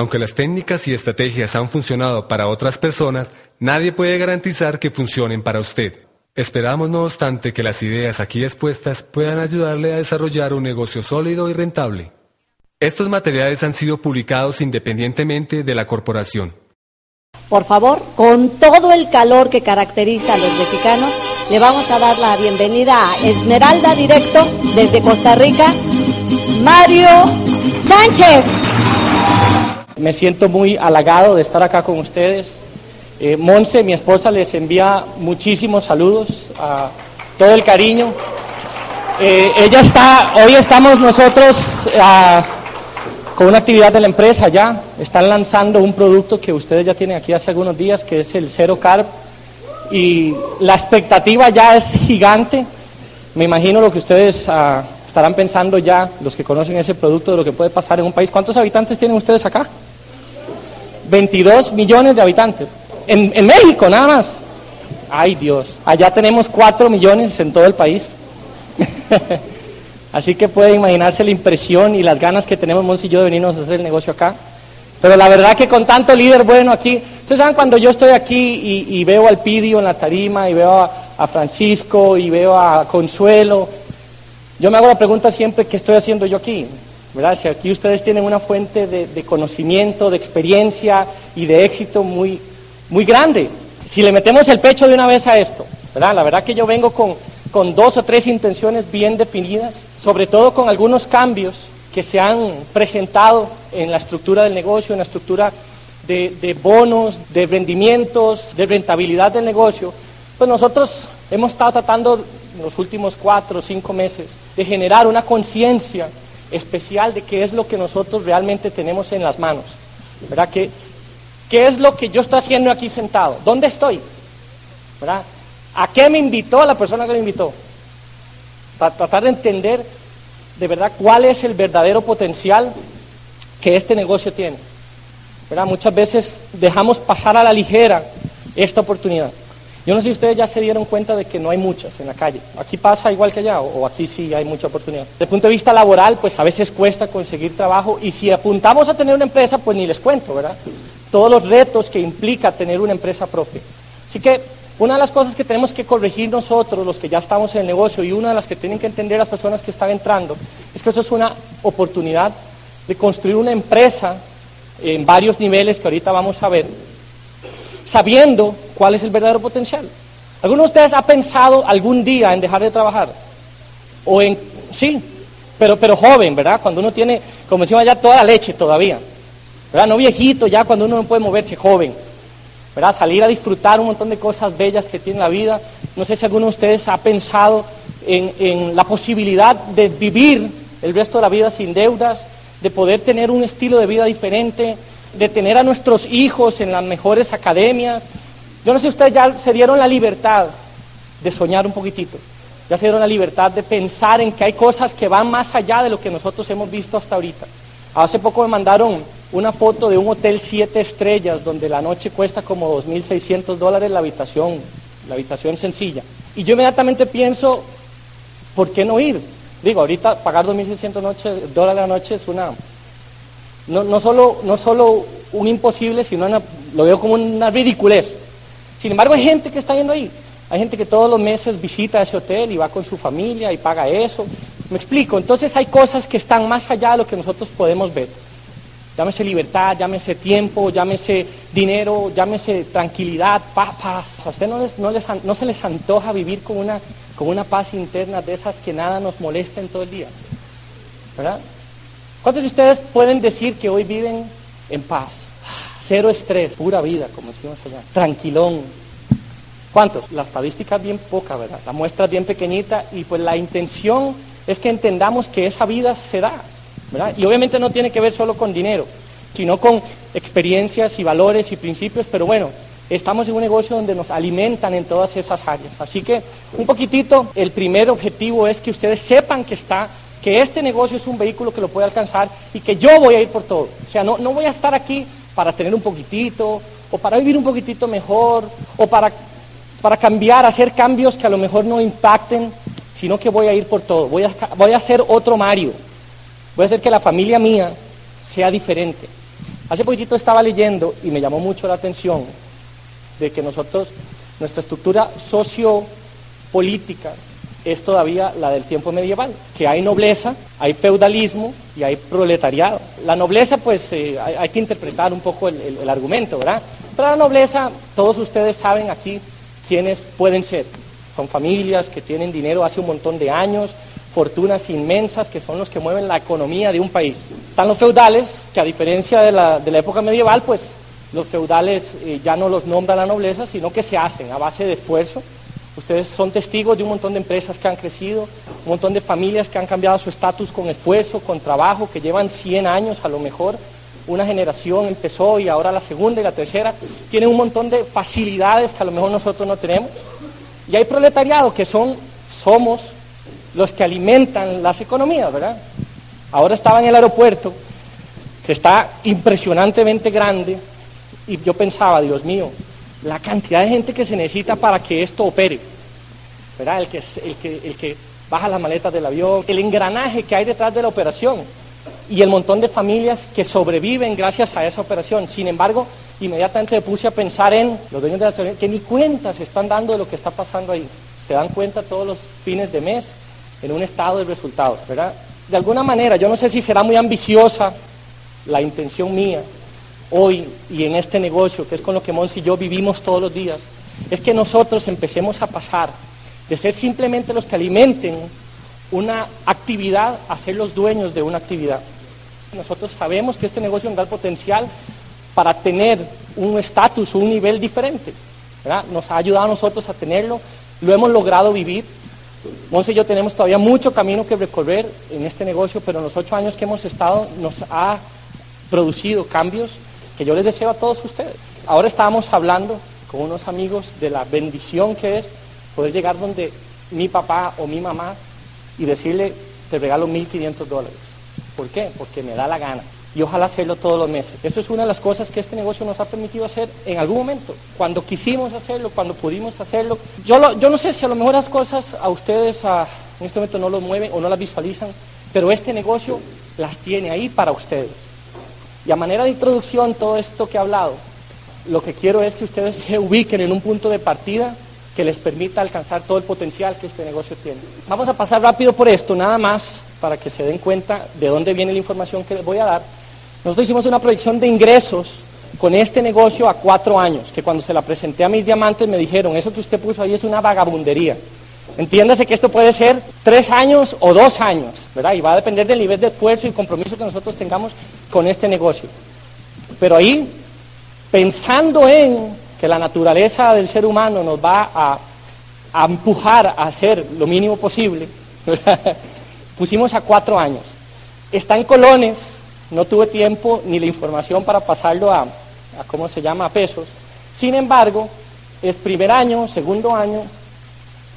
Aunque las técnicas y estrategias han funcionado para otras personas, nadie puede garantizar que funcionen para usted. Esperamos, no obstante, que las ideas aquí expuestas puedan ayudarle a desarrollar un negocio sólido y rentable. Estos materiales han sido publicados independientemente de la corporación. Por favor, con todo el calor que caracteriza a los mexicanos, le vamos a dar la bienvenida a Esmeralda Directo desde Costa Rica, Mario Sánchez. Me siento muy halagado de estar acá con ustedes. Eh, Monse, mi esposa, les envía muchísimos saludos, a todo el cariño. Eh, ella está, hoy estamos nosotros ah, con una actividad de la empresa ya. Están lanzando un producto que ustedes ya tienen aquí hace algunos días, que es el Zero Carb. Y la expectativa ya es gigante. Me imagino lo que ustedes ah, estarán pensando ya, los que conocen ese producto, de lo que puede pasar en un país. ¿Cuántos habitantes tienen ustedes acá? 22 millones de habitantes. En, en México nada más. Ay Dios, allá tenemos 4 millones en todo el país. Así que puede imaginarse la impresión y las ganas que tenemos Monsi y yo de venirnos a hacer el negocio acá. Pero la verdad que con tanto líder bueno aquí, ustedes saben cuando yo estoy aquí y, veo al Pidio en la tarima y veo a, a, Francisco y veo a Consuelo, yo me hago la pregunta siempre, ¿qué estoy haciendo yo aquí? ¿Verdad? Si aquí ustedes tienen una fuente de, conocimiento, de experiencia y de éxito muy, muy grande. Si le metemos el pecho de una vez a esto, ¿verdad? La verdad que yo vengo con, con dos o tres intenciones bien definidas, sobre todo con algunos cambios que se han presentado en la estructura del negocio, en la estructura de, de, bonos, de rendimientos, de rentabilidad del negocio, pues nosotros hemos estado tratando en los últimos cuatro o cinco meses de generar una conciencia especial de qué es lo que nosotros realmente tenemos en las manos. ¿Verdad? ¿Qué, qué es lo que yo estoy haciendo aquí sentado? ¿Dónde estoy? ¿Verdad? ¿A qué me invitó la persona que me invitó? Para tratar de entender de verdad cuál es el verdadero potencial que este negocio tiene. ¿Verdad? Muchas veces dejamos pasar a la ligera esta oportunidad. Yo no sé si ustedes ya se dieron cuenta de que no hay muchas en la calle. Aquí pasa igual que allá, o, aquí sí hay mucha oportunidad. Desde el punto de vista laboral, pues a veces cuesta conseguir trabajo, y si apuntamos a tener una empresa, pues ni les cuento, ¿verdad? Todos los retos que implica tener una empresa propia. Así que una de las cosas que tenemos que corregir nosotros, los que ya estamos en el negocio, y una de las que tienen que entender las personas que están entrando, es que eso es una oportunidad de construir una empresa en varios niveles que ahorita vamos a ver, sabiendo cuál es el verdadero potencial. ¿Alguno de ustedes ha pensado algún día en dejar de trabajar? O en, sí, pero, pero joven, ¿verdad? Cuando uno tiene, como decimos ya, toda la leche todavía. ¿Verdad? No viejito, ya cuando uno no puede moverse, joven. ¿Verdad? Salir a disfrutar un montón de cosas bellas que tiene la vida. No sé si alguno de ustedes ha pensado en, en la posibilidad de vivir el resto de la vida sin deudas, de poder tener un estilo de vida diferente, de tener a nuestros hijos en las mejores academias. Yo no sé si ustedes ya se dieron la libertad de soñar un poquitito, ya se dieron la libertad de pensar en que hay cosas que van más allá de lo que nosotros hemos visto hasta ahorita. Hace poco me mandaron una foto de un hotel siete estrellas donde la noche cuesta como 2.600 dólares la habitación, la habitación sencilla. Y yo inmediatamente pienso, ¿por qué no ir? Digo, ahorita pagar 2.600 dólares la noche es una, no, no, solo, no solo un imposible, sino lo veo como una ridiculez. Sin embargo, hay gente que está yendo ahí. Hay gente que todos los meses visita ese hotel y va con su familia y paga eso. Me explico. Entonces hay cosas que están más allá de lo que nosotros podemos ver. Llámese libertad, llámese tiempo, llámese dinero, llámese tranquilidad, paz. A usted no, les, no, les, no se les antoja vivir con una, con una paz interna de esas que nada nos molesta en todo el día. ¿Verdad? ¿Cuántos de ustedes pueden decir que hoy viven en paz? Cero estrés, pura vida, como decimos allá. Tranquilón. ¿Cuántos? La estadística es bien poca, ¿verdad? La muestra es bien pequeñita y pues la intención es que entendamos que esa vida se da, ¿verdad? Y obviamente no tiene que ver solo con dinero, sino con experiencias y valores y principios, pero bueno, estamos en un negocio donde nos alimentan en todas esas áreas. Así que un poquitito, el primer objetivo es que ustedes sepan que está que este negocio es un vehículo que lo puede alcanzar y que yo voy a ir por todo. O sea, no, no voy a estar aquí para tener un poquitito, o para vivir un poquitito mejor, o para, para cambiar, hacer cambios que a lo mejor no impacten, sino que voy a ir por todo. Voy a, voy a hacer otro Mario. Voy a hacer que la familia mía sea diferente. Hace poquito estaba leyendo y me llamó mucho la atención de que nosotros, nuestra estructura sociopolítica es todavía la del tiempo medieval, que hay nobleza, hay feudalismo y hay proletariado. La nobleza, pues eh, hay, que interpretar un poco el, el argumento, ¿verdad? Pero la nobleza, todos ustedes saben aquí quiénes pueden ser. Son familias que tienen dinero hace un montón de años, fortunas inmensas que son los que mueven la economía de un país. Están los feudales, que a diferencia de la, época medieval, pues los feudales eh, ya no los nombra la nobleza, sino que se hacen a base de esfuerzo. Ustedes son testigos de un montón de empresas que han crecido, un montón de familias que han cambiado su estatus con esfuerzo, con trabajo, que llevan 100 años a lo mejor. Una generación empezó y ahora la segunda y la tercera tienen un montón de facilidades que a lo mejor nosotros no tenemos. Y hay proletariado que son, somos los que alimentan las economías, ¿verdad? Ahora estaba en el aeropuerto, que está impresionantemente grande, y yo pensaba, Dios mío, la cantidad de gente que se necesita para que esto opere, ¿verdad? El que, baja las maletas del avión, el engranaje que hay detrás de la operación y el montón de familias que sobreviven gracias a esa operación. Sin embargo, inmediatamente me puse a pensar en los dueños de la que ni cuenta se están dando de lo que está pasando ahí. Se dan cuenta todos los fines de mes en un estado de resultados, ¿verdad? De alguna manera, yo no sé si será muy ambiciosa la intención mía hoy y en este negocio, que es con lo que Mons y yo vivimos todos los días, es que nosotros empecemos a pasar de ser simplemente los que alimenten una actividad a ser los dueños de una actividad. Nosotros sabemos que este negocio nos da potencial para tener un estatus, un nivel diferente. Nos ha ayudado a nosotros a tenerlo, lo hemos logrado vivir Monse y yo tenemos todavía mucho camino que recorrer en este negocio, pero en los ocho años que hemos estado nos ha producido cambios que yo les deseo a todos ustedes. Ahora estábamos hablando con unos amigos de la bendición que es poder llegar donde mi papá o mi mamá y decirle, te regalo 1.500 dólares. ¿Por qué? Porque me da la gana y ojalá hacerlo todos los meses. Eso es una de las cosas que este negocio nos ha permitido hacer en algún momento, cuando quisimos hacerlo, cuando pudimos hacerlo. Yo, no sé si a lo mejor las cosas a ustedes en este momento no lo mueven o no las visualizan, pero este negocio las tiene ahí para ustedes. Y a manera de introducción, todo esto que he hablado, lo que quiero es que ustedes se ubiquen en un punto de partida que les permita alcanzar todo el potencial que este negocio tiene. Vamos a pasar rápido por esto, nada más para que se den cuenta de dónde viene la información que les voy a dar. Nosotros hicimos una proyección de ingresos con este negocio a cuatro años, que cuando se la presenté a mis diamantes me dijeron, eso que usted puso ahí es una vagabundería. Entiéndase que esto puede ser tres años o dos años, ¿verdad? Y va a depender del nivel de esfuerzo y compromiso que nosotros tengamos con este negocio. Pero ahí, pensando en que la naturaleza del ser humano nos va a, a empujar a hacer lo mínimo posible, pusimos a cuatro años. Está en colones, no tuve tiempo ni la información para pasarlo a, ¿cómo se llama?, a pesos. Sin embargo, es primer año, segundo año,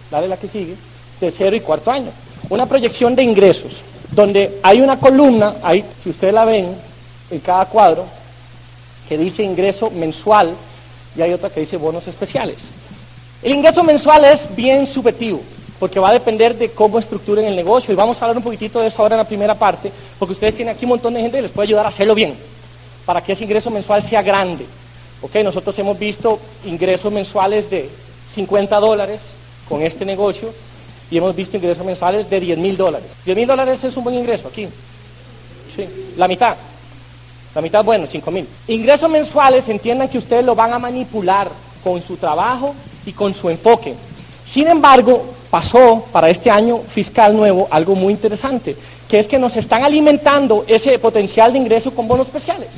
dale la que sigue, tercero y cuarto año. Una proyección de ingresos, donde hay una columna, ahí, si ustedes la ven, en cada cuadro, que dice ingreso mensual y hay otra que dice bonos especiales. El ingreso mensual es bien subjetivo porque va a depender de cómo estructuren el negocio. Y vamos a hablar un poquitito de eso ahora en la primera parte, porque ustedes tienen aquí un montón de gente que les puede ayudar a hacerlo bien, para que ese ingreso mensual sea grande. ¿Ok? Nosotros hemos visto ingresos mensuales de 50 dólares con este negocio y hemos visto ingresos mensuales de 10 mil dólares. 10 mil dólares es un buen ingreso aquí. Sí, la mitad. La mitad, bueno, 5 mil. Ingresos mensuales, entiendan que ustedes lo van a manipular con su trabajo y con su enfoque. Sin embargo, pasó para este año fiscal nuevo algo muy interesante, que es que nos están alimentando ese potencial de ingreso con bonos especiales.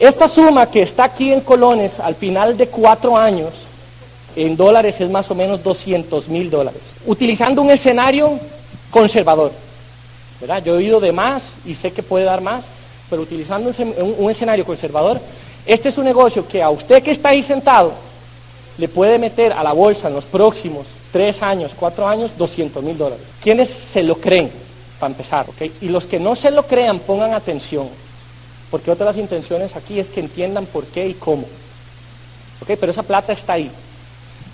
Esta suma que está aquí en colones al final de cuatro años, en dólares es más o menos 200 mil dólares, utilizando un escenario conservador. ¿verdad? Yo he oído de más y sé que puede dar más, pero utilizando un, escenario conservador, este es un negocio que a usted que está ahí sentado le puede meter a la bolsa en los próximos tres años, cuatro años, 200 mil dólares. ¿Quiénes se lo creen? Para empezar, ¿ok? Y los que no se lo crean, pongan atención, porque otra de las intenciones aquí es que entiendan por qué y cómo. ¿Ok? Pero esa plata está ahí.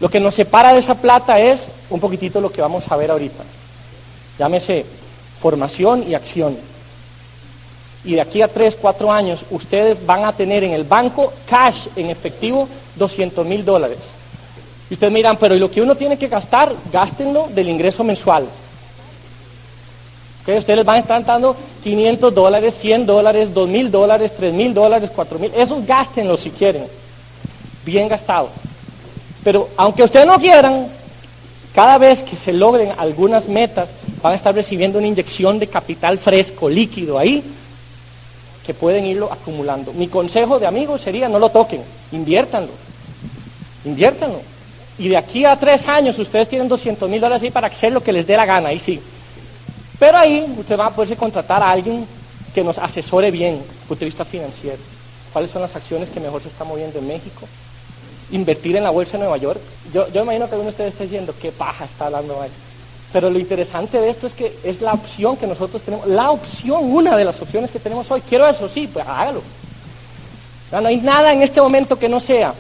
Lo que nos separa de esa plata es un poquitito lo que vamos a ver ahorita. Llámese formación y acción. y de aquí a 3, 4 años ustedes van a tener en el banco cash en efectivo 200 mil dólares. Y ustedes miran, pero ¿y lo que uno tiene que gastar? Gástenlo del ingreso mensual. ¿Okay? Ustedes van a estar dando 500 dólares, 100 dólares, 2 mil dólares, 3 mil dólares, 4 mil. Esos gástenlos si quieren. Bien gastados. Pero aunque ustedes no quieran, cada vez que se logren algunas metas, van a estar recibiendo una inyección de capital fresco, líquido ahí, que pueden irlo acumulando. Mi consejo de amigos sería no lo toquen, inviértanlo, inviértanlo. Y de aquí a tres años ustedes tienen 200 mil dólares ahí para hacer lo que les dé la gana, ahí sí. Pero ahí usted va a poderse contratar a alguien que nos asesore bien punto de vista financiero. ¿Cuáles son las acciones que mejor se están moviendo en México? Invertir en la bolsa de Nueva York. Yo, imagino que alguno de ustedes está diciendo, qué paja está hablando ahí. Pero lo interesante de esto es que es la opción que nosotros tenemos, la opción, una de las opciones que tenemos hoy. Quiero eso, sí, pues hágalo. No, no hay nada en este momento que no sea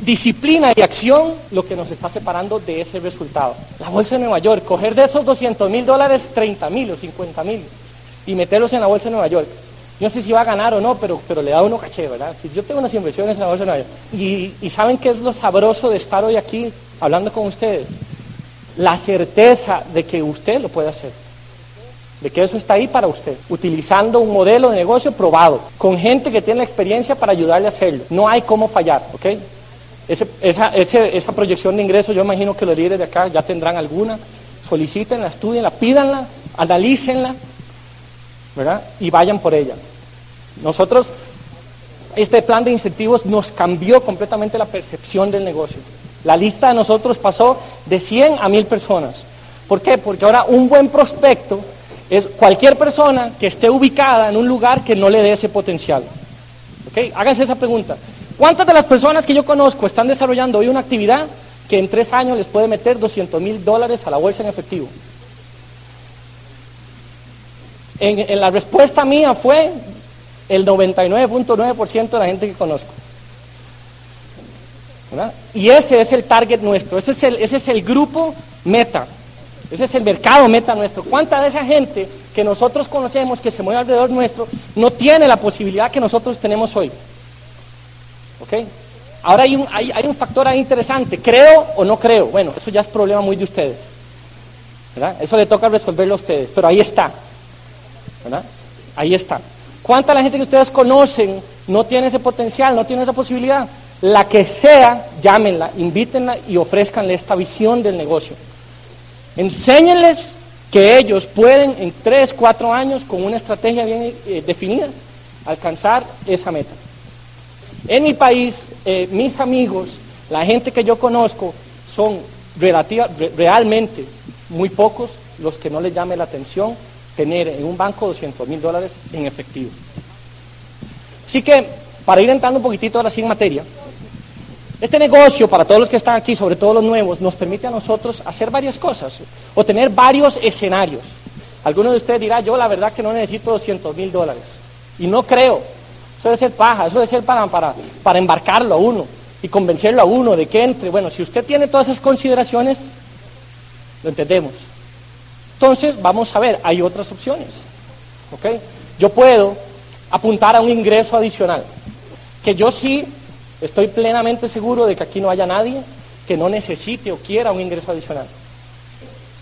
disciplina y acción lo que nos está separando de ese resultado. La bolsa de Nueva York, coger de esos 200 mil dólares 30 mil o 50 mil y meterlos en la bolsa de Nueva York. No sé si va a ganar o no, pero, pero le da uno caché, ¿verdad? Si yo tengo unas inversiones en la bolsa de y, y saben qué es lo sabroso de estar hoy aquí hablando con ustedes, la certeza de que usted lo puede hacer, de que eso está ahí para usted, utilizando un modelo de negocio probado, con gente que tiene la experiencia para ayudarle a hacerlo. No hay cómo fallar, ¿ok? Esa, esa proyección de ingresos, yo imagino que los líderes de acá ya tendrán alguna. Solicítenla, estudienla, pídanla, analícenla, Y vayan por ella. Nosotros, este plan de incentivos nos cambió completamente la percepción del negocio. La lista de nosotros pasó de 100 a 1000 personas. ¿Por qué? Porque ahora un buen prospecto es cualquier persona que esté ubicada en un lugar que no le dé ese potencial. Háganse esa pregunta. ¿Cuántas de las personas que yo conozco están desarrollando hoy una actividad que en tres años les puede meter 200 mil dólares a la bolsa en efectivo? En, la respuesta mía fue el 99.9% de la gente que conozco. Y ese es el target nuestro, ese es el, ese es el grupo meta, ese es el mercado meta nuestro. ¿Cuánta de esa gente que nosotros conocemos, que se mueve alrededor nuestro, no tiene la posibilidad que nosotros tenemos hoy? ¿Ok? Ahora hay un, hay, hay un factor ahí interesante, ¿creo o no creo? Bueno, eso ya es problema muy de ustedes. Eso le toca resolverlo a ustedes, pero ahí está. Ahí está. ¿Cuánta la gente que ustedes conocen no tiene ese potencial, no tiene esa posibilidad? La que sea, llámenla, invítenla y ofrezcanle esta visión del negocio. Enséñenles que ellos pueden en 3, 4 años, con una estrategia bien eh, definida, alcanzar esa meta. En mi país, eh, mis amigos, la gente que yo conozco, son realmente muy pocos los que no les llame la atención tener en un banco 200 mil dólares en efectivo. Así que, para ir entrando un poquitito ahora sí en materia, este negocio, para todos los que están aquí, sobre todo los nuevos, nos permite a nosotros hacer varias cosas o tener varios escenarios. Algunos de ustedes dirán, yo la verdad que no necesito 200 mil dólares. Y no creo. Eso debe ser paja, eso debe ser para, para, para embarcarlo a uno y convencerlo a uno de que entre. Bueno, si usted tiene todas esas consideraciones, lo entendemos. Entonces, vamos a ver, hay otras opciones. ¿ok? Yo puedo apuntar a un ingreso adicional, que yo sí estoy plenamente seguro de que aquí no haya nadie que no necesite o quiera un ingreso adicional.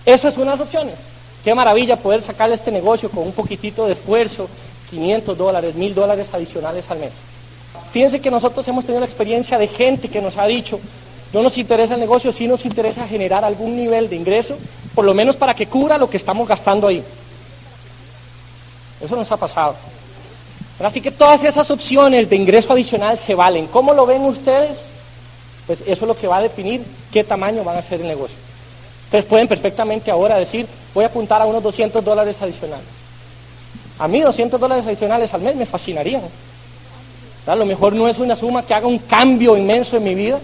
Eso es una de las opciones. Qué maravilla poder sacarle este negocio con un poquitito de esfuerzo, 500 dólares, 1000 dólares adicionales al mes. Fíjense que nosotros hemos tenido la experiencia de gente que nos ha dicho, no nos interesa el negocio, sí nos interesa generar algún nivel de ingreso, por lo menos para que cubra lo que estamos gastando ahí. Eso nos ha pasado. Así que todas esas opciones de ingreso adicional se valen. ¿Cómo lo ven ustedes? Pues eso es lo que va a definir qué tamaño van a hacer el negocio. Ustedes pueden perfectamente ahora decir, voy a apuntar a unos 200 dólares adicionales. A mí 200 dólares adicionales al mes me fascinarían. A lo mejor no es una suma que haga un cambio inmenso en mi vida,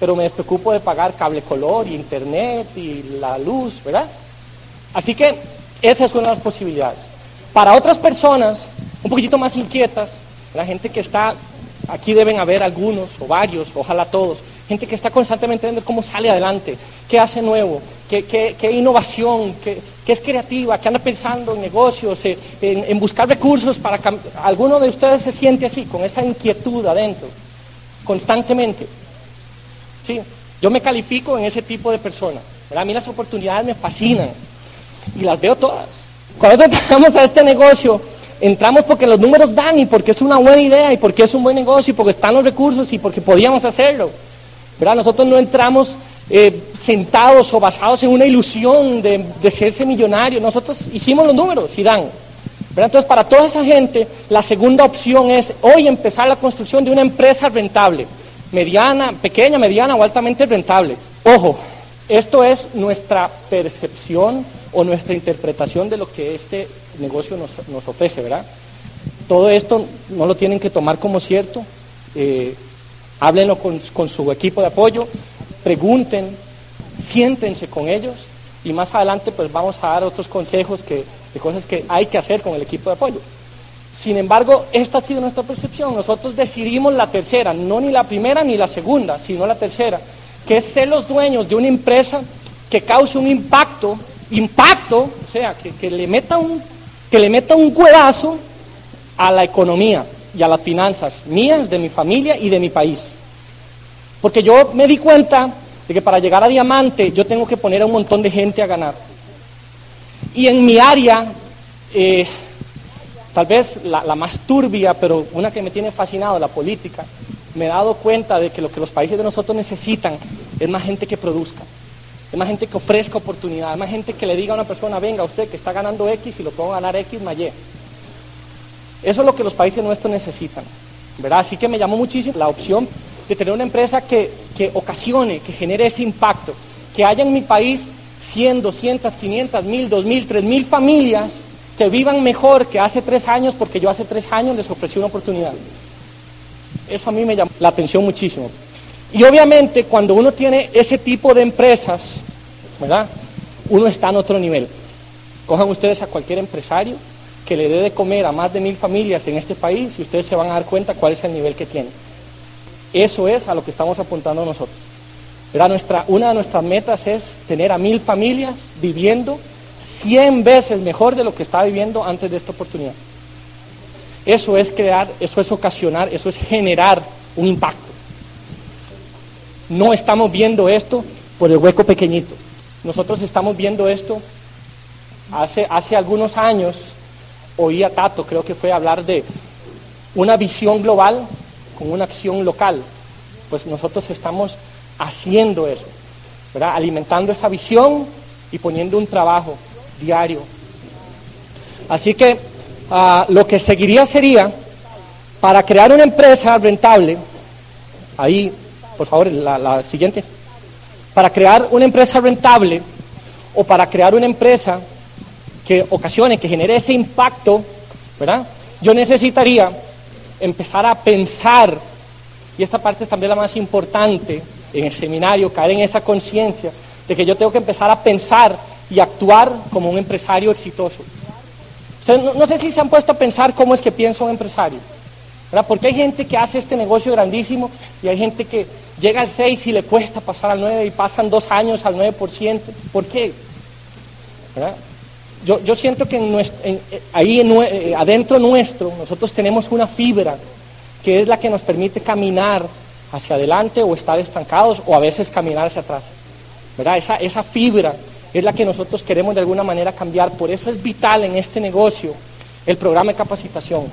pero me preocupo de pagar cable color y internet y la luz, ¿verdad? Así que esa es una de las posibilidades. Para otras personas, un poquitito más inquietas, la gente que está, aquí deben haber algunos o varios, ojalá todos, gente que está constantemente viendo cómo sale adelante, qué hace nuevo, qué, innovación, qué, es creativa, qué anda pensando en negocios, eh, en, buscar recursos para ¿Alguno de ustedes se siente así, con esa inquietud adentro, constantemente? Sí, yo me califico en ese tipo de personas. A mí las oportunidades me fascinan y las veo todas. Cuando entramos a este negocio, entramos porque los números dan y porque es una buena idea y porque es un buen negocio y porque están los recursos y porque podíamos hacerlo. ¿verdad? Nosotros no entramos eh, sentados o basados en una ilusión de, de serse millonarios. Nosotros hicimos los números y dan. Entonces, para toda esa gente, la segunda opción es hoy empezar la construcción de una empresa rentable, mediana, pequeña, mediana o altamente rentable. Ojo, esto es nuestra percepción o nuestra interpretación de lo que este negocio nos, ofrece, ¿verdad? Todo esto no lo tienen que tomar como cierto. Eh, háblenlo con, su equipo de apoyo, pregunten, siéntense con ellos y más adelante pues vamos a dar otros consejos que, de cosas que hay que hacer con el equipo de apoyo. Sin embargo, esta ha sido nuestra percepción. Nosotros decidimos la tercera, no ni la primera ni la segunda, sino la tercera, que es ser los dueños de una empresa que cause un impacto, impacto, o sea, que, le meta un, que le meta un cuedazo a la economía y a las finanzas mías, de mi familia y de mi país. Porque yo me di cuenta de que para llegar a diamante yo tengo que poner a un montón de gente a ganar. Y en mi área, eh, tal vez la, más turbia, pero una que me tiene fascinado, la política, me he dado cuenta de que lo que los países de nosotros necesitan es más gente que produzca, es más gente que ofrezca oportunidades, es más gente que le diga a una persona, venga usted que está ganando X y lo puedo ganar X más Y. Eso es lo que los países nuestros necesitan. ¿verdad? Así que me llamó muchísimo la opción de tener una empresa que, ocasione, que genere ese impacto, que haya en mi país 100, 200, 500, 1000, 2000, 3000 familias que vivan mejor que hace tres años porque yo hace tres años les ofrecí una oportunidad. Eso a mí me llamó la atención muchísimo. Y obviamente cuando uno tiene ese tipo de empresas, ¿verdad? Uno está en otro nivel. Cojan ustedes a cualquier empresario que le dé de comer a más de mil familias en este país y ustedes se van a dar cuenta cuál es el nivel que tiene. Eso es a lo que estamos apuntando nosotros. nuestra, una de nuestras metas es tener a mil familias viviendo 100 veces mejor de lo que estaba viviendo antes de esta oportunidad. Eso es crear, eso es ocasionar, eso es generar un impacto. No estamos viendo esto por el hueco pequeñito. Nosotros estamos viendo esto hace, hace algunos años, oí a Tato, creo que fue hablar de una visión global con una acción local, pues nosotros estamos haciendo eso, ¿verdad? alimentando esa visión y poniendo un trabajo diario. Así que ah, lo que seguiría sería, para crear una empresa rentable, ahí, por favor, la, la siguiente, para crear una empresa rentable o para crear una empresa que ocasione, que genere ese impacto, ¿verdad? Yo necesitaría empezar a pensar, y esta parte es también la más importante en el seminario, caer en esa conciencia de que yo tengo que empezar a pensar y actuar como un empresario exitoso. no, sé si se han puesto a pensar cómo es que piensa un empresario. ¿verdad? Porque hay gente que hace este negocio grandísimo y hay gente que llega al 6 y le cuesta pasar al 9 y pasan dos años al 9%. ¿Por qué? ¿verdad? yo, siento que eh, ahí eh, adentro nuestro nosotros tenemos una fibra que es la que nos permite caminar hacia adelante o estar estancados o a veces caminar hacia atrás. ¿verdad? Esa, esa fibra es la que nosotros queremos de alguna manera cambiar. Por eso es vital en este negocio el programa de capacitación.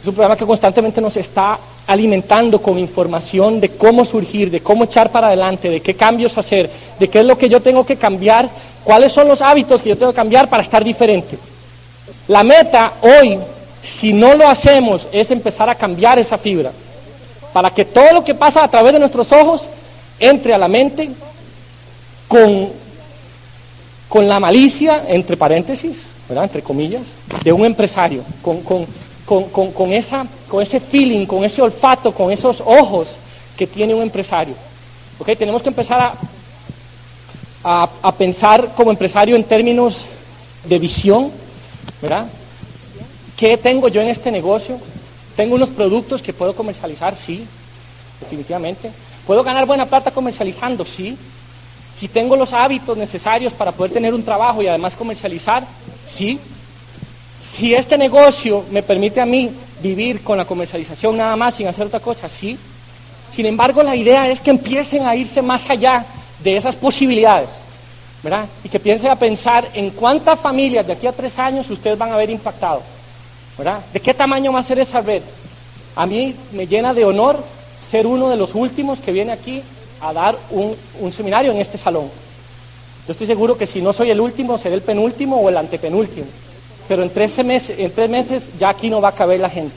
Es un programa que constantemente nos está alimentando con información de cómo surgir, de cómo echar para adelante, de qué cambios hacer, de qué es lo que yo tengo que cambiar ¿Cuáles son los hábitos que yo tengo que cambiar para estar diferente? La meta hoy, si no lo hacemos, es empezar a cambiar esa fibra. Para que todo lo que pasa a través de nuestros ojos entre a la mente con, con la malicia, entre paréntesis, ¿verdad? entre comillas, de un empresario, con, con, esa, con ese feeling, con ese olfato, con esos ojos que tiene un empresario. ¿Okay? Tenemos que empezar a a, pensar como empresario en términos de visión, ¿verdad? ¿Qué tengo yo en este negocio? ¿Tengo unos productos que puedo comercializar? Sí, definitivamente. ¿Puedo ganar buena plata comercializando? Sí. Si tengo los hábitos necesarios para poder tener un trabajo y además comercializar, sí. Si este negocio me permite a mí vivir con la comercialización nada más sin hacer otra cosa, sí. Sin embargo, la idea es que empiecen a irse más allá de esas posibilidades, ¿verdad? Y que piensen a pensar en cuántas familias de aquí a tres años ustedes van a haber impactado, ¿verdad? ¿De qué tamaño va a ser esa red? A mí me llena de honor ser uno de los últimos que viene aquí a dar un, un seminario en este salón. Yo estoy seguro que si no soy el último, seré el penúltimo o el antepenúltimo. Pero en, 13 meses, en tres meses ya aquí no va a caber la gente.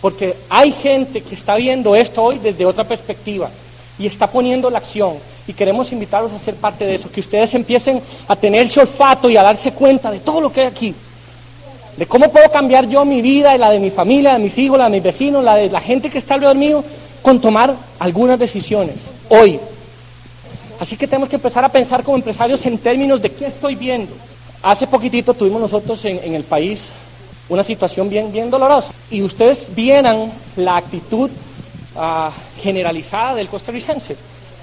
Porque hay gente que está viendo esto hoy desde otra perspectiva y está poniendo la acción. Y queremos invitarlos a ser parte de eso, que ustedes empiecen a tener ese olfato y a darse cuenta de todo lo que hay aquí. De cómo puedo cambiar yo mi vida y la de mi familia, de mis hijos, la de mis vecinos, la de la gente que está alrededor mío, con tomar algunas decisiones hoy. Así que tenemos que empezar a pensar como empresarios en términos de qué estoy viendo. Hace poquitito tuvimos nosotros en, el país una situación bien, bien dolorosa. Y ustedes vieran la actitud ah, generalizada del costarricense.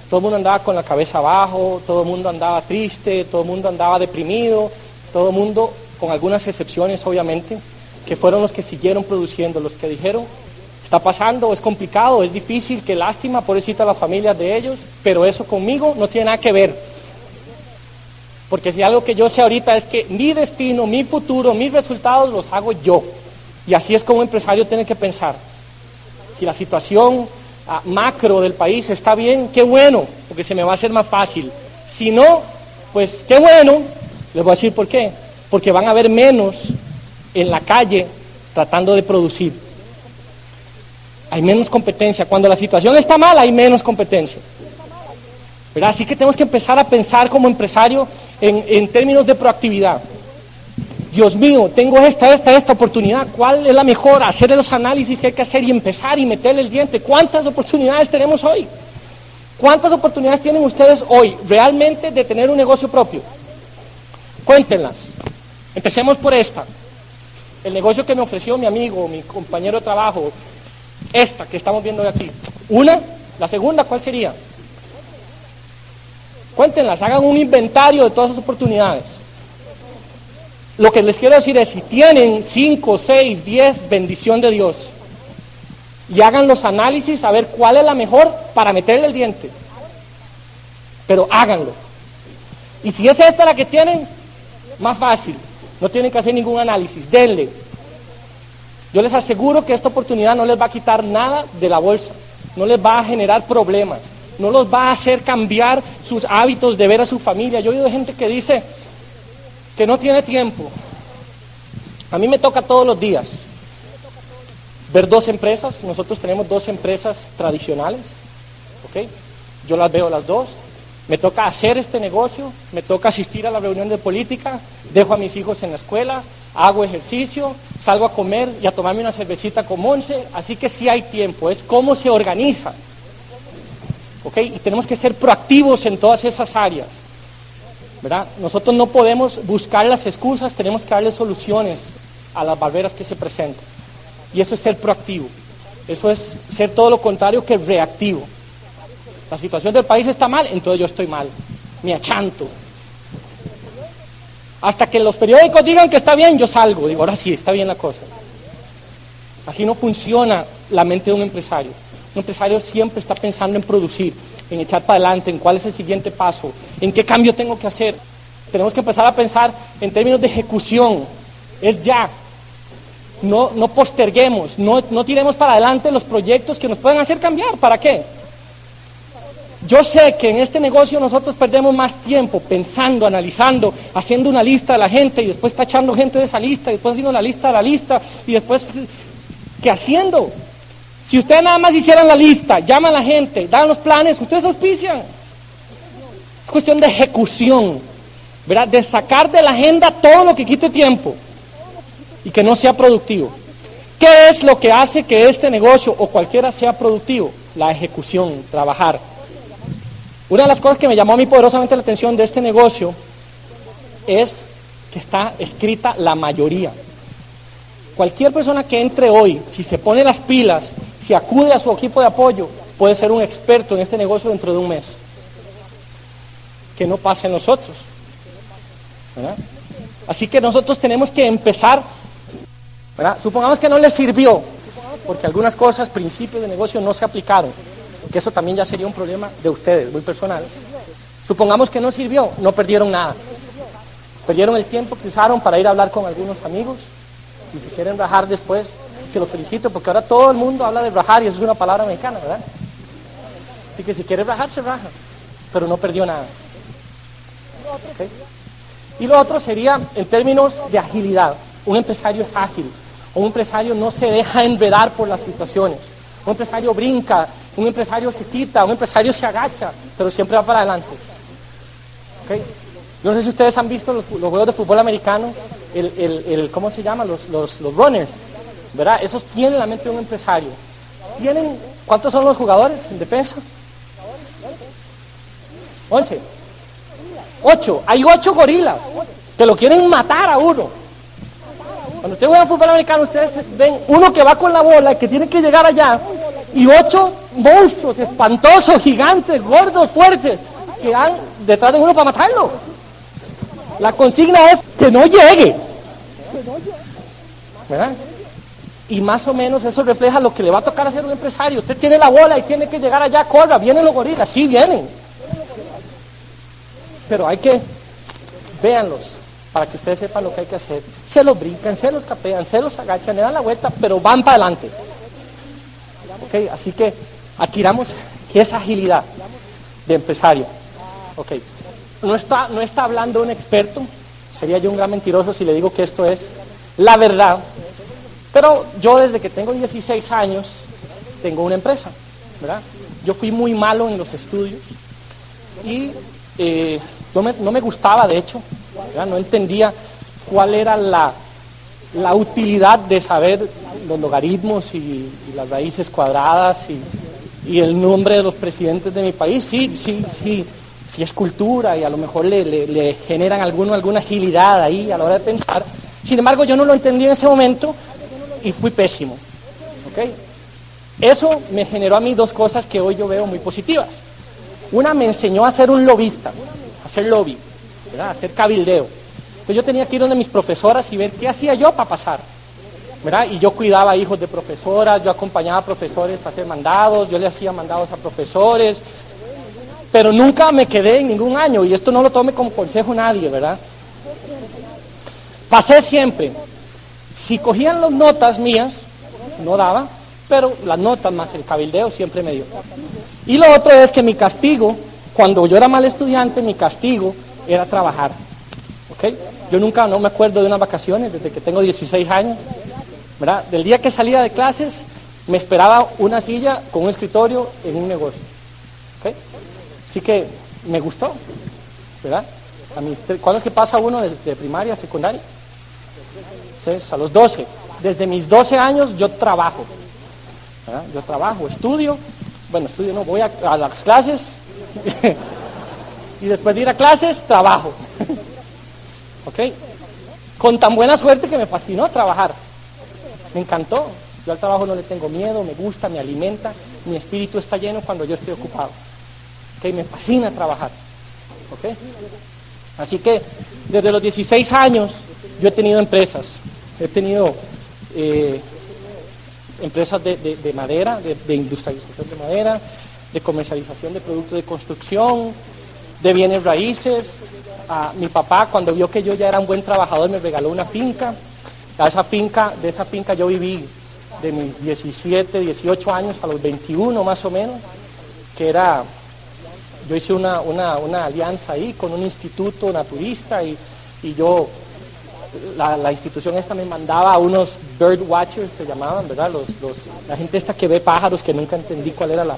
Todo el mundo andaba con la cabeza abajo, todo el mundo andaba triste, todo el mundo andaba deprimido, todo el mundo, con algunas excepciones obviamente, que fueron los que siguieron produciendo, los que dijeron, está pasando, es complicado, es difícil, qué lástima, pobrecita las familias de ellos, pero eso conmigo no tiene nada que ver. Porque si algo que yo sé ahorita es que mi destino, mi futuro, mis resultados los hago yo. Y así es como un empresario tiene que pensar. Si la situación ah, macro del país está bien, qué bueno, porque se me va a hacer más fácil. Si no, pues qué bueno, les voy a decir por qué. Porque van a haber menos en la calle tratando de producir hay menos competencia. Cuando la situación está mal, hay menos competencia. ¿Verdad? Así que tenemos que empezar a pensar como empresario en, términos de proactividad. Dios mío, tengo esta, esta, esta oportunidad. ¿Cuál es la mejor? Hacer los análisis que hay que hacer y empezar y meterle el diente. ¿Cuántas oportunidades tenemos hoy? ¿Cuántas oportunidades tienen ustedes hoy realmente de tener un negocio propio? Cuéntenlas. Empecemos por esta. El negocio que me ofreció mi amigo, mi compañero de trabajo, esta que estamos viendo aquí. Una, la segunda, ¿cuál sería? Cuéntenlas, hagan un inventario de todas esas oportunidades. Lo que les quiero decir es, si tienen 5, 6, 10, bendición de Dios, y hagan los análisis a ver cuál es la mejor para meterle el diente. Pero háganlo. Y si es esta la que tienen, más fácil. No tienen que hacer ningún análisis. Denle. Yo les aseguro que esta oportunidad no les va a quitar nada de la bolsa, no les va a generar problemas, no los va a hacer cambiar sus hábitos de ver a su familia. Yo he oído gente que dice que no tiene tiempo. A mí me toca todos los días ver dos empresas, nosotros tenemos dos empresas tradicionales, ¿ok? Yo las veo las dos, me toca hacer este negocio, me toca asistir a la reunión de política, dejo a mis hijos en la escuela, hago ejercicio, salgo a comer y a tomarme una cervecita con Monse, así que sí hay tiempo, es cómo se organiza. ¿Ok? Y tenemos que ser proactivos en todas esas áreas. ¿verdad? Nosotros no podemos buscar las excusas, tenemos que darle soluciones a las barreras que se presentan. Y eso es ser proactivo. Eso es ser todo lo contrario que reactivo. La situación del país está mal, entonces yo estoy mal. Me achanto, hasta que los periódicos digan que está bien, yo salgo. Digo, ahora sí, está bien la cosa. Así no funciona la mente de un empresario. Un empresario siempre está pensando en producir, en echar para adelante, en cuál es el siguiente paso, en qué cambio tengo que hacer. Tenemos que empezar a pensar en términos de ejecución. Es ya. No, no posterguemos, no, no tiremos para adelante los proyectos que nos pueden hacer cambiar. ¿Para qué? Yo sé que en este negocio nosotros perdemos más tiempo pensando, analizando, haciendo una lista de la gente y después tachando gente de esa lista y después haciendo la lista de la lista y después que haciendo. Si ustedes nada más hicieran la lista, llaman a la gente, dan los planes, ustedes auspician. Es cuestión de ejecución, ¿verdad? De sacar de la agenda todo lo que quite tiempo y que no sea productivo. ¿Qué es lo que hace que este negocio o cualquiera sea productivo? La ejecución, trabajar. Una de las cosas que me llamó a mí poderosamente la atención de este negocio es que está escrita la mayoría. Cualquier persona que entre hoy, si se pone las pilas, si acude a su equipo de apoyo, puede ser un experto en este negocio dentro de un mes. que no pasa en nosotros. Así que nosotros tenemos que empezar, supongamos que no les sirvió, porque algunas cosas, principios de negocio no se aplicaron, que eso también ya sería un problema de ustedes, muy personal. Supongamos que no sirvió, no perdieron nada. Perdieron el tiempo que usaron para ir a hablar con algunos amigos y si quieren rajar después, que los felicito, porque ahora todo el mundo habla de rajar y eso es una palabra mexicana, ¿verdad? Así que si quiere rajar, se raja, pero no perdió nada. Y lo otro sería en términos de agilidad. Un empresario es ágil, un empresario no se deja enredar por las situaciones. Un empresario brinca, un empresario se quita, un empresario se agacha, pero siempre va para adelante. ¿Ok? Yo no sé si ustedes han visto los, los juegos de fútbol americano, el, el- el- ¿cómo se llama? Los, los, los runners, ¿verdad? Esos tienen la mente de un empresario. Tienen, ¿cuántos son los jugadores en defensa? Once. Ocho. Hay ocho gorilas que lo quieren matar a uno. Cuando ustedes juegan fútbol americano, ustedes ven uno que va con la bola, que tiene que llegar allá, y ocho monstruos espantosos, gigantes, gordos, fuertes, que van detrás de uno para matarlo. La consigna es que no llegue. ¿Verdad? Y más o menos eso refleja lo que le va a tocar hacer un empresario. Usted tiene la bola y tiene que llegar allá, corra, vienen los gorilas, sí vienen. Pero hay que, véanlos, para que ustedes sepan lo que hay que hacer. Se los brincan, se los capean, se los agachan, le dan la vuelta, pero van para adelante. Ok, así que adquiramos esa agilidad de empresario. Ok, no está, no está hablando un experto, sería yo un gran mentiroso si le digo que esto es la verdad, pero yo desde que tengo 16 años tengo una empresa, ¿verdad? Yo fui muy malo en los estudios y eh, no, me, no me gustaba, de hecho, no entendía cuál era la, la utilidad de saber los logaritmos y, las raíces cuadradas y, y el nombre de los presidentes de mi país. Sí, sí, sí, sí es cultura y a lo mejor le, le- le generan alguno, alguna agilidad ahí a la hora de pensar. Sin embargo, yo no lo entendí en ese momento y fui pésimo. ¿ok? Eso me generó a mí dos cosas que hoy yo veo muy positivas. Una me enseñó a ser un lobista, hacer lobby, ¿verdad? hacer cabildeo. Entonces yo tenía que ir donde mis profesoras y ver qué hacía yo para pasar. ¿verdad? Y yo cuidaba hijos de profesoras, yo acompañaba a profesores a hacer mandados, yo le hacía mandados a profesores, pero nunca me quedé en ningún año, y esto no lo tome como consejo nadie, ¿verdad? Pasé siempre. Si cogían las notas mías, no daba, pero las notas más el cabildeo siempre me dio. Y lo otro es que mi castigo, cuando yo era mal estudiante, mi castigo era trabajar. ¿ok? Yo nunca, no me acuerdo de unas vacaciones desde que tengo 16 años. ¿verdad? Del día que salía de clases, me esperaba una silla con un escritorio en un negocio. ¿ok? Así que me gustó, ¿verdad? ¿Cuándo es que pasa uno desde primaria a secundaria? A los 12. Desde mis 12 años yo trabajo. ¿verdad? Yo trabajo, estudio. Bueno, estudio no, voy a las clases. y después de ir a clases, trabajo. ¿Ok? Con tan buena suerte que me fascinó trabajar. Me encantó. Yo al trabajo no le tengo miedo, me gusta, me alimenta. Mi espíritu está lleno cuando yo estoy ocupado. ¿Ok? Me fascina trabajar. ¿Ok? Así que desde los 16 años yo he tenido empresas. He tenido eh, empresas de, de- de madera, de, de industrialización de madera, de comercialización de productos de construcción, de bienes raíces. Mi papá, cuando vio que yo ya era un buen trabajador, me regaló una finca. A esa finca, de esa finca yo viví de mis 17, 18 años a los 21 más o menos, que era yo hice una, una, una alianza ahí con un instituto naturista y, y yo, la, la institución esta me mandaba a unos bird watchers, se llamaban, ¿verdad? Los, los- la gente esta que ve pájaros, que nunca entendí cuál era la,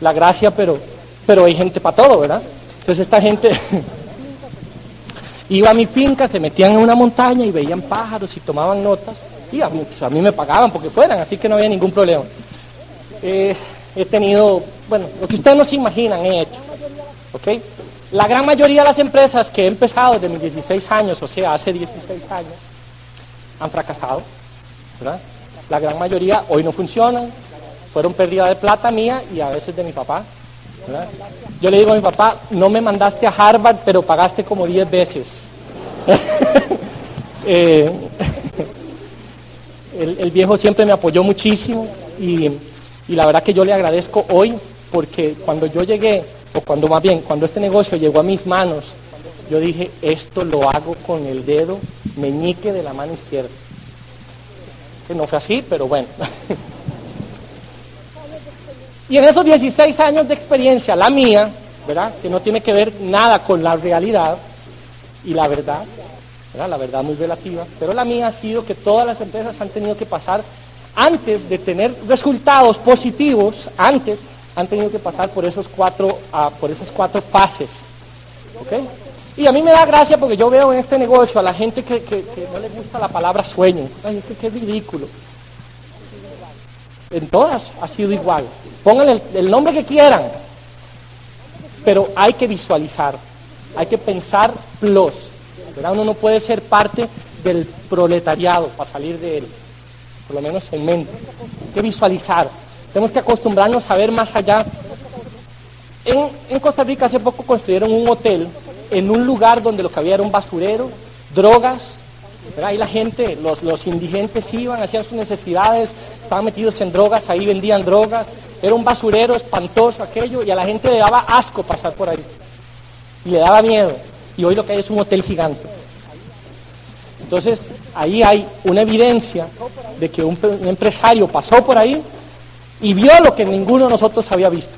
la gracia, pero, pero hay gente para todo, ¿verdad? Entonces esta gente iba a mi finca, se metían en una montaña y veían pájaros y tomaban notas y a mí, pues, a mí me pagaban porque fueran, así que no había ningún problema. Eh, he tenido, bueno, lo que ustedes no se imaginan he hecho. ¿ok? La gran mayoría de las empresas que he empezado desde mis 16 años, o sea, hace 16 años, han fracasado. ¿verdad? La gran mayoría hoy no funcionan, fueron pérdida de plata mía y a veces de mi papá. Yo le digo a mi papá, no me mandaste a Harvard, pero pagaste como 10 veces. Eh, el, viejo siempre me apoyó muchísimo y, y la verdad que yo le agradezco hoy porque cuando yo llegué, o cuando más bien, cuando este negocio llegó a mis manos, yo dije, esto lo hago con el dedo meñique de la mano izquierda. Que no fue así, pero bueno. y en esos 16 años de experiencia, la mía, ¿verdad? Que no tiene que ver nada con la realidad y la verdad, ¿verdad? La verdad muy relativa, pero la mía ha sido que todas las empresas han tenido que pasar, antes de tener resultados positivos, antes han tenido que pasar por esos cuatro, uh, por esas cuatro fases. ¿Ok? Y a mí me da gracia porque yo veo en este negocio a la gente que, no le gusta la palabra sueño. Ay, es que qué ridículo. En todas ha sido igual. Pónganle el, nombre que quieran. Pero hay que visualizar. Hay que pensar plus. Uno no puede ser parte del proletariado para salir de él. Por lo menos en mente. Hay que visualizar. Tenemos que acostumbrarnos a ver más allá. En, en Costa Rica hace poco construyeron un hotel en un lugar donde lo que había era un basurero, drogas, ahí la gente, los, indigentes iban, hacían sus necesidades, estaban metidos en drogas, ahí vendían drogas, era un basurero espantoso aquello y a la gente le daba asco pasar por ahí y le daba miedo. Y hoy lo que hay es un hotel gigante. Entonces, ahí hay una evidencia de que un, empresario pasó por ahí y vio lo que ninguno de nosotros había visto.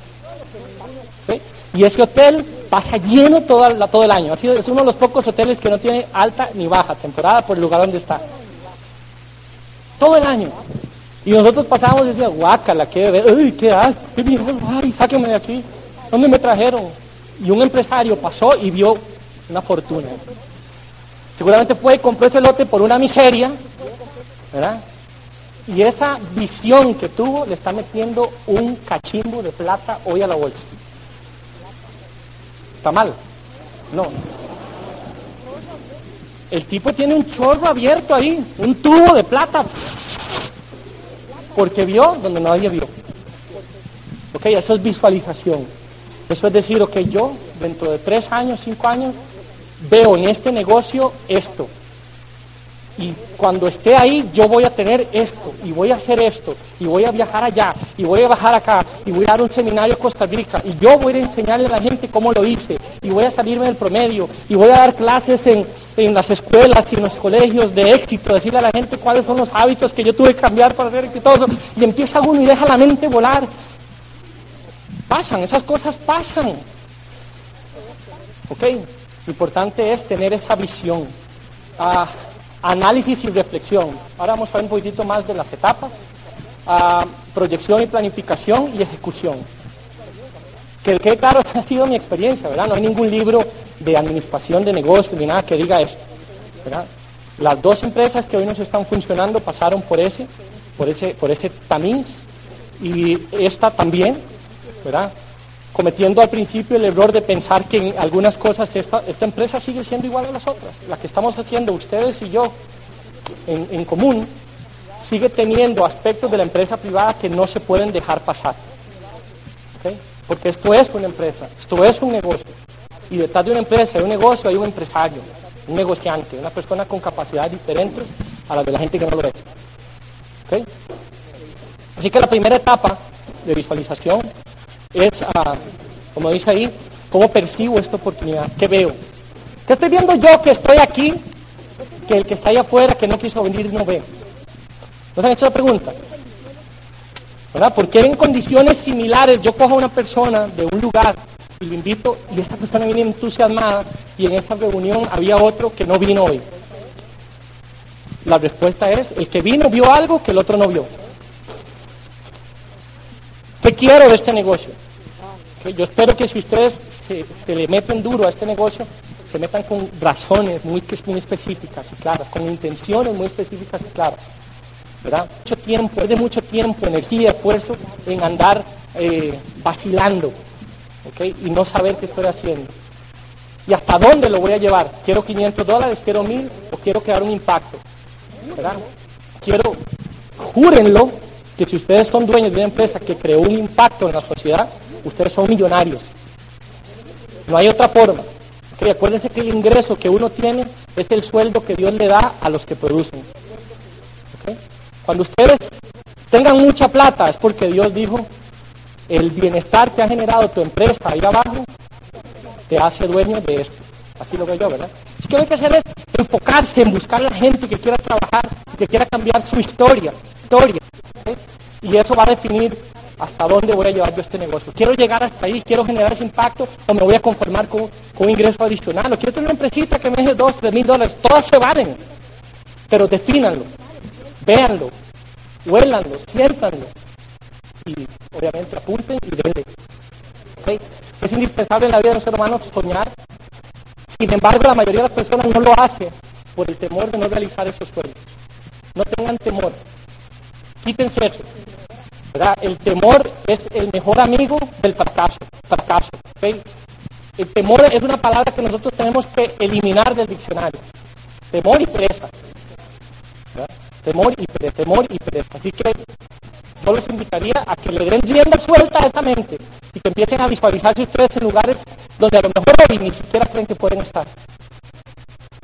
Y ese hotel pasa lleno todo, todo el año. es uno de los pocos hoteles que no tiene alta ni baja temporada por el lugar donde está. Todo el año. Y nosotros pasábamos y decíamos, guácala, qué uy, qué asco, qué miedo, ay, sáquenme de aquí. ¿Dónde me trajeron? Y un empresario pasó y vio una fortuna. Seguramente fue y compró ese lote por una miseria, ¿verdad? Y esa visión que tuvo le está metiendo un cachimbo de plata hoy a la bolsa. ¿Está mal? No. El tipo tiene un chorro abierto ahí, un tubo de plata. Porque vio donde nadie vio. Ok, eso es visualización. Eso es decir, ok, yo dentro de tres años, cinco años, veo en este negocio esto y cuando esté ahí yo voy a tener esto, y voy a hacer esto, y voy a viajar allá, y voy a bajar acá, y voy a dar un seminario en Costa Rica, y yo voy a enseñarle a la gente cómo lo hice, y voy a salirme del promedio, y voy a dar clases en, las escuelas y en los colegios de éxito, decirle a la gente cuáles son los hábitos que yo tuve que cambiar para ser exitoso, y empieza uno y deja la mente volar. Pasan, esas cosas pasan. ¿Ok? Lo importante es tener esa visión. Ah, análisis y reflexión. Ahora vamos a ver un poquitito más de las etapas. Ah, proyección y planificación y ejecución. Que quede claro, ha sido mi experiencia, ¿verdad? No hay ningún libro de administración de negocios ni nada que diga esto. ¿verdad? Las dos empresas que hoy nos están funcionando pasaron por ese, por ese, por ese tamiz y esta también, ¿verdad? Cometiendo al principio el error de pensar que en algunas cosas esta, empresa sigue siendo igual a las otras. La que estamos haciendo ustedes y yo en, común sigue teniendo aspectos de la empresa privada que no se pueden dejar pasar. Porque esto es una empresa, esto es un negocio. Y detrás de una empresa, de un negocio, hay un empresario, un negociante, una persona con capacidades diferentes a las de la gente que no lo es. Así que la primera etapa de visualización es, como dice ahí, cómo percibo esta oportunidad, qué veo. ¿Qué estoy viendo yo que estoy aquí, que el que está allá afuera, que no quiso venir, no ve? ¿Nos han hecho la pregunta? ¿Verdad? Porque en condiciones similares yo cojo a una persona de un lugar y lo invito y esta persona viene entusiasmada y en esa reunión había otro que no vino hoy? La respuesta es, el que vino vio algo que el otro no vio. ¿Qué quiero este negocio? Yo espero que si ustedes se, le meten duro a este negocio, se metan con razones muy, específicas y claras, con intenciones muy específicas y claras. ¿verdad? Mucho tiempo, pierde mucho tiempo, energía esfuerzo en andar eh, vacilando y no saber qué estoy haciendo. ¿Y hasta dónde lo voy a llevar? ¿Quiero 500 dólares? ¿Quiero 1000? ¿O quiero crear un impacto? ¿verdad? Quiero, júrenlo, que si ustedes son dueños de una empresa que creó un impacto en la sociedad, ustedes son millonarios. No hay otra forma. Acuérdense que el ingreso que uno tiene es el sueldo que Dios le da a los que producen. Cuando ustedes tengan mucha plata es porque Dios dijo, el bienestar que ha generado tu empresa ahí abajo te hace dueño de esto. Así lo veo yo, ¿verdad? Lo que hay que hacer es enfocarse en buscar la gente que quiera trabajar, que quiera cambiar su historia, historia. ¿okay? Y eso va a definir hasta dónde voy a llevar yo este negocio. Quiero llegar hasta ahí, quiero generar ese impacto o me voy a conformar con, con un ingreso adicional. O quiero tener una empresita que me deje dos, tres mil dólares. Todas se valen. Pero defínanlo, véanlo, huélanlo, siéntanlo. Y obviamente apunten y denle. Es indispensable en la vida de los seres humanos soñar. Sin embargo, la mayoría de las personas no lo hace por el temor de no realizar esos sueños. No tengan temor. Quítense eso. El temor es el mejor amigo del fracaso. El temor es una palabra que nosotros tenemos que eliminar del diccionario. Temor y pereza. Temor y pereza, temor y pereza. Así que yo les invitaría a que le den rienda suelta a esa mente y que empiecen a visualizarse ustedes en lugares donde a lo mejor hoy ni siquiera creen que pueden estar.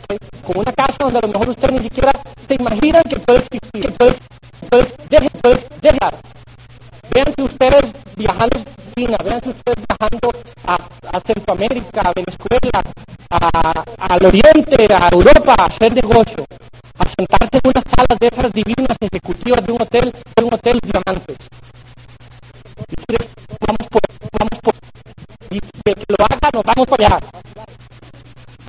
¿Okay? Con una casa donde a lo mejor ustedes ni siquiera se imaginan que puede que puede, puede, deje, puede dejar. Véanse ustedes viajando a China, véanse ustedes viajando a, Centroamérica, a Venezuela, al Oriente, a Europa, a hacer negocio, a sentarse en unas salas de esas divinas ejecutivas de un hotel, de un hotel diamantes. Vamos por, vamos por, y que lo haga, nos vamos para allá.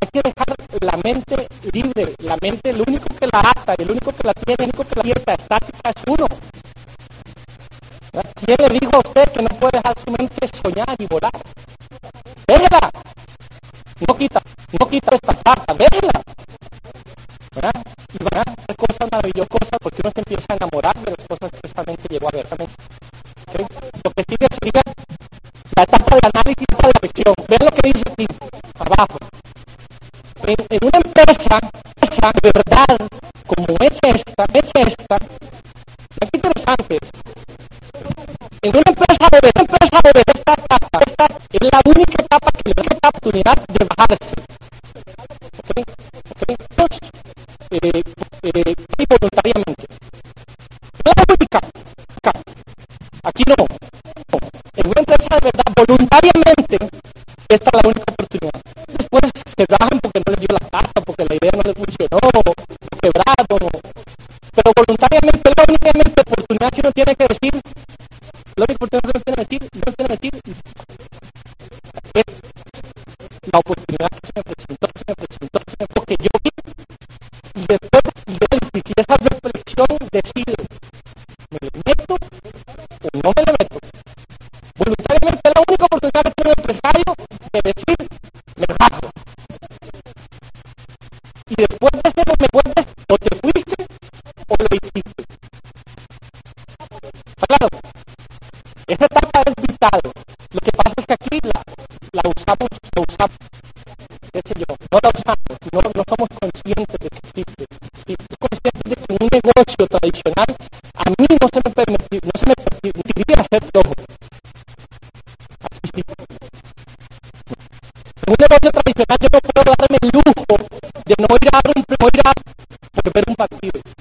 Hay que dejar la mente libre, la mente, el único que la ata, el único que la tiene, el único que la quieta, estática es uno. ¿Quién le dijo a usted que no puede dejar su mente soñar y volar? Déjela. No quita, no quita esta carta, déjela. ¿Verdad? Y van a hacer cosas maravillosas porque uno se empieza a enamorar de las cosas que esta mente llegó a ver. ¿Okay? Lo que sigue sería la etapa de análisis de reflexión. Vean lo que dice aquí, abajo. En un negocio tradicional yo no puedo darme el lujo de no ir a, un, no ir a ver un partido.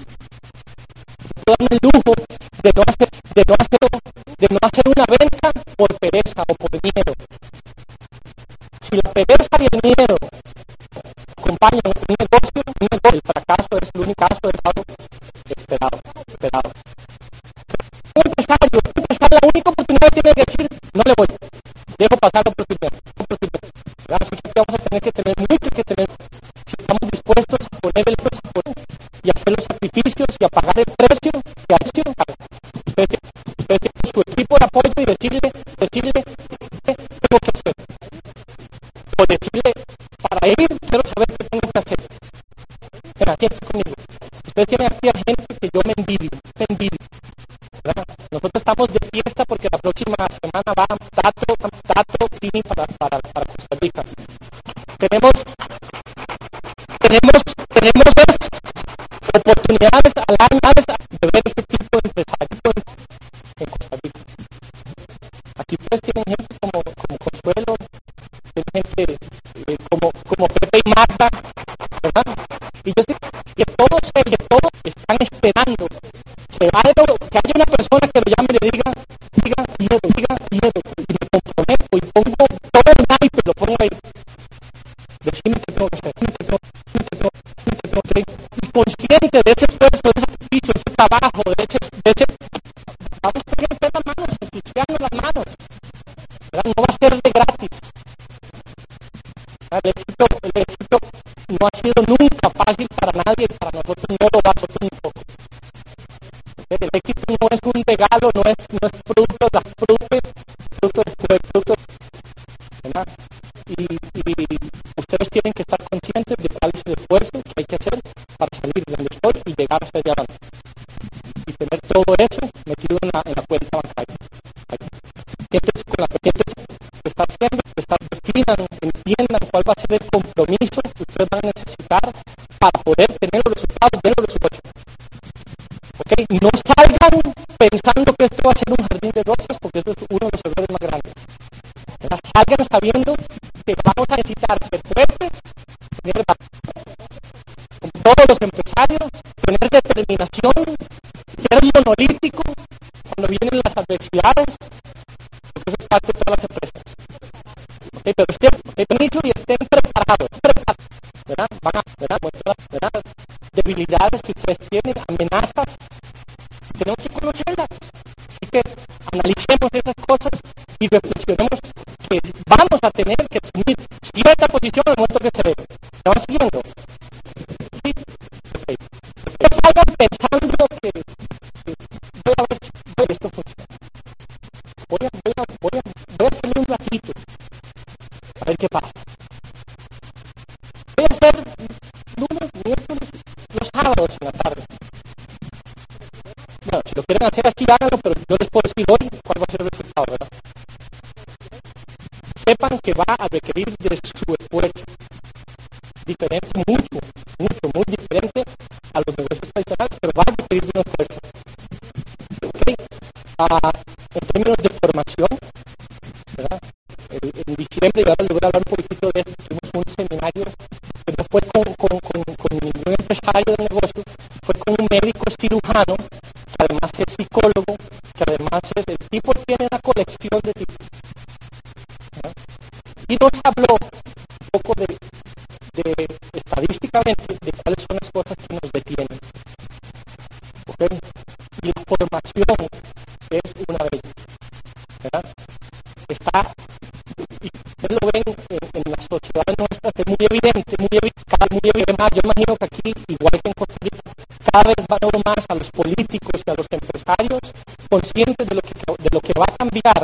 conscientes de lo que, de lo que va a cambiar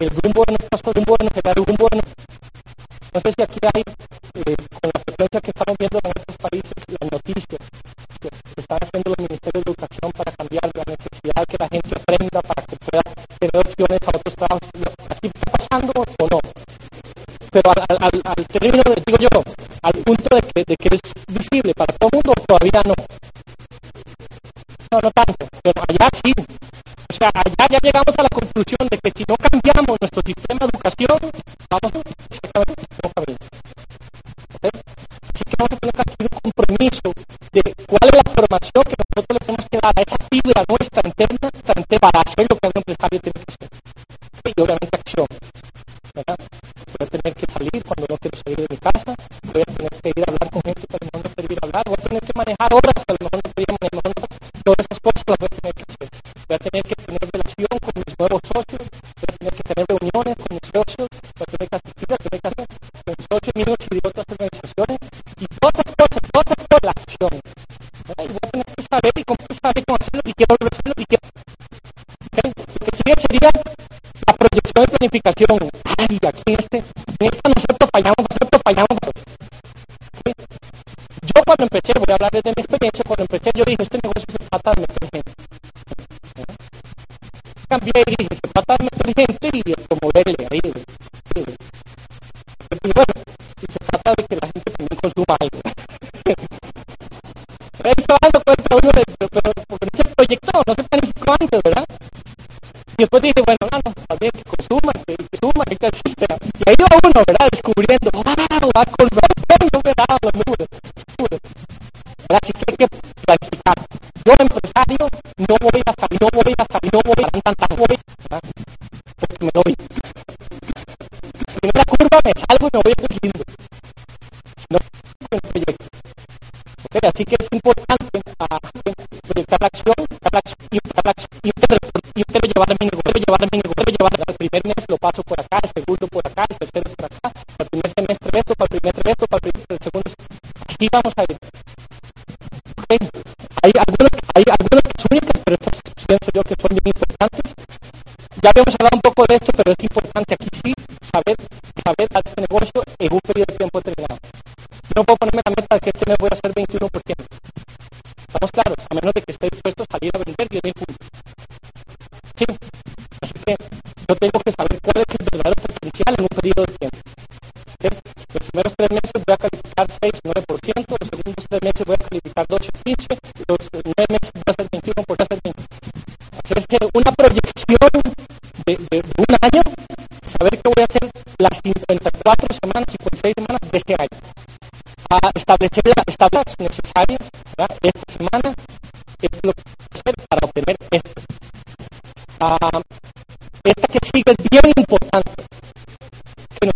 el rumbo de nuestras el rumbo de nuestra, el rumbo de. No sé si aquí hay, eh, con la frecuencia que estamos viendo en otros países, las noticias que, están haciendo los ministerios de educación para cambiar la necesidad que la gente aprenda para que pueda tener opciones a otros trabajos. ¿Aquí está pasando o no? Pero al, al, al término, de, digo yo, al punto de que, de que es visible para todo el mundo, todavía no. No, no tanto, pero allá sí, allá ya llegamos a la conclusión de que si no cambiamos nuestro sistema de educación, vamos aquí este, nosotros fallamos, nosotros fallamos. Yo cuando empecé, voy a hablar desde mi experiencia, cuando empecé yo dije, este negocio se trata de meter gente. ¿Sí? Cambié y dije, se trata de meter gente y de promoverle ahí. bueno, y se trata de que la gente consuma algo. Pero no se proyectó, no ¿verdad? Y después dije, bueno, no, no, tal vez ¿verdad? Descubriendo,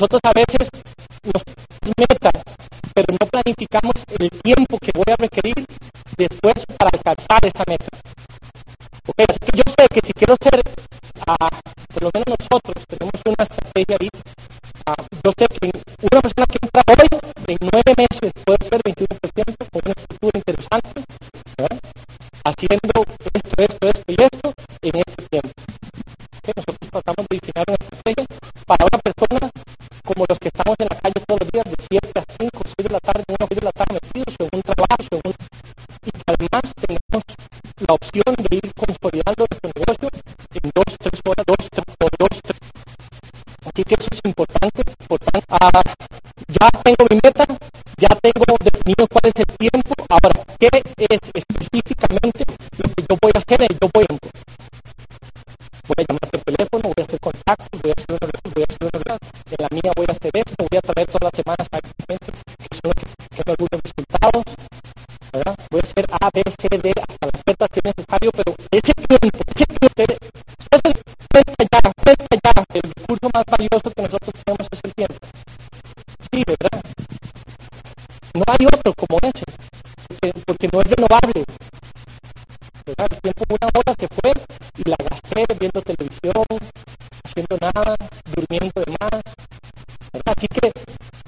Nosotros a veces nos metas, pero no planificamos el tiempo que voy a requerir después para alcanzar esa meta.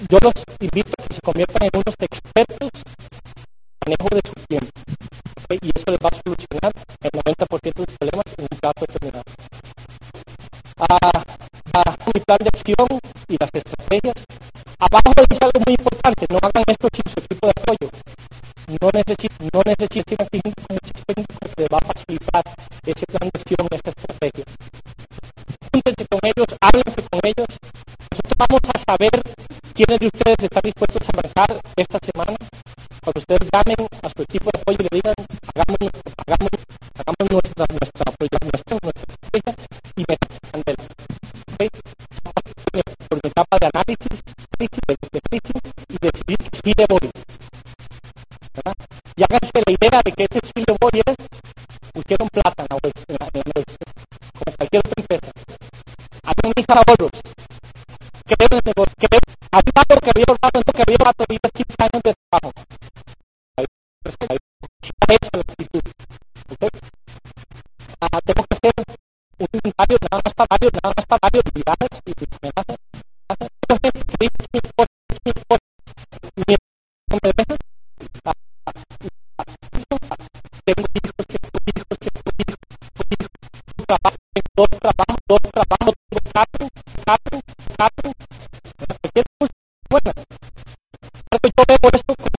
yo los invito a que se conviertan en unos expertos en el manejo de su tiempo. Y eso les va a solucionar el 90% de los problemas en un plazo determinado. Ah, ah, mi plan de acción